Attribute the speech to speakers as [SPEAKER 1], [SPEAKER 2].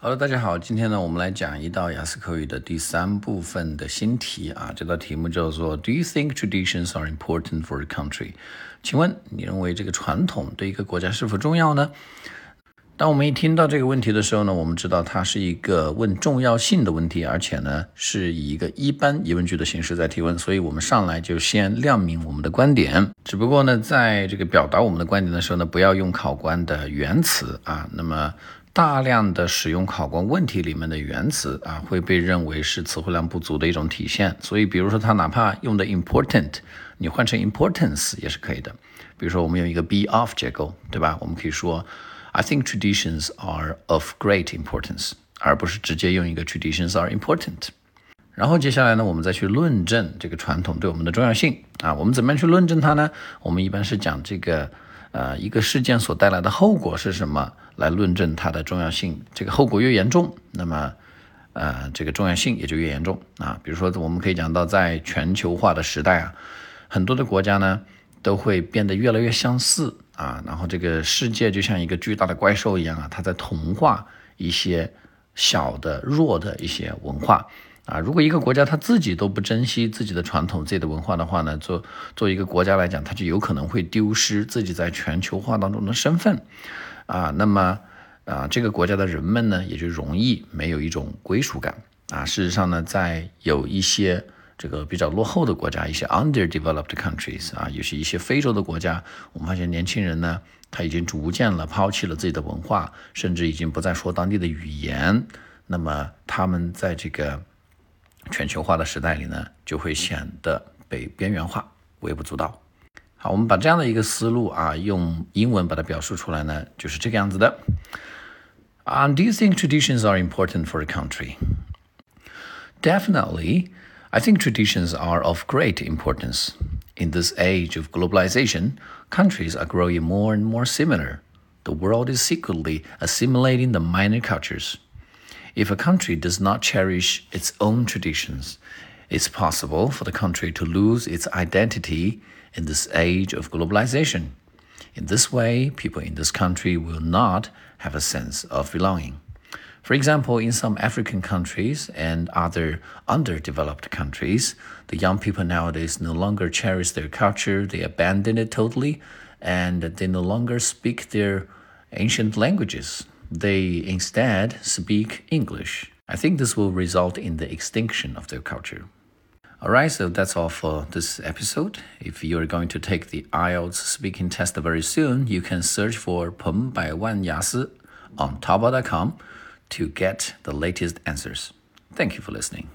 [SPEAKER 1] Hello，大家好，今天呢，我们来讲一道雅思口语的第三部分的新题啊。这道题目叫做 Do you think traditions are important for a country？请问你认为这个传统对一个国家是否重要呢？当我们一听到这个问题的时候呢，我们知道它是一个问重要性的问题，而且呢是以一个一般疑问句的形式在提问，所以我们上来就先亮明我们的观点。只不过呢，在这个表达我们的观点的时候呢，不要用考官的原词啊，那么。大量的使用考官问题里面的原词啊，会被认为是词汇量不足的一种体现。所以，比如说他哪怕用的 important，你换成 importance 也是可以的。比如说，我们用一个 be of 结构，对吧？我们可以说 I think traditions are of great importance，而不是直接用一个 traditions are important。然后接下来呢，我们再去论证这个传统对我们的重要性啊。我们怎么样去论证它呢？我们一般是讲这个。呃，一个事件所带来的后果是什么？来论证它的重要性。这个后果越严重，那么，呃，这个重要性也就越严重啊。比如说，我们可以讲到，在全球化的时代啊，很多的国家呢都会变得越来越相似啊。然后，这个世界就像一个巨大的怪兽一样啊，它在同化一些小的、弱的一些文化。啊，如果一个国家它自己都不珍惜自己的传统、自己的文化的话呢，做做一个国家来讲，它就有可能会丢失自己在全球化当中的身份，啊，那么啊，这个国家的人们呢，也就容易没有一种归属感啊。事实上呢，在有一些这个比较落后的国家，一些 underdeveloped countries 啊，有些一些非洲的国家，我们发现年轻人呢，他已经逐渐了抛弃了自己的文化，甚至已经不再说当地的语言，那么他们在这个。全球化的时代里呢，就会显得被边缘化、微不足道。好，我们把这样的一个思路啊，用英文把它表述出来呢，就是这个样子的。And do you think traditions are important for a country? Definitely, I think traditions are of great importance. In this age of globalization, countries are growing more and more similar. The world is secretly assimilating the minor cultures. If a country does not cherish its own traditions, it's possible for the country to lose its identity in this age of globalization. In this way, people in this country will not have a sense of belonging. For example, in some African countries and other underdeveloped countries, the young people nowadays no longer cherish their culture, they abandon it totally, and they no longer speak their ancient languages. They instead speak English. I think this will result in the extinction of their culture. All right, so that's all for this episode. If you're going to take the IELTS speaking test very soon, you can search for Peng by Wan Yasi on Taobao.com to get the latest answers. Thank you for listening.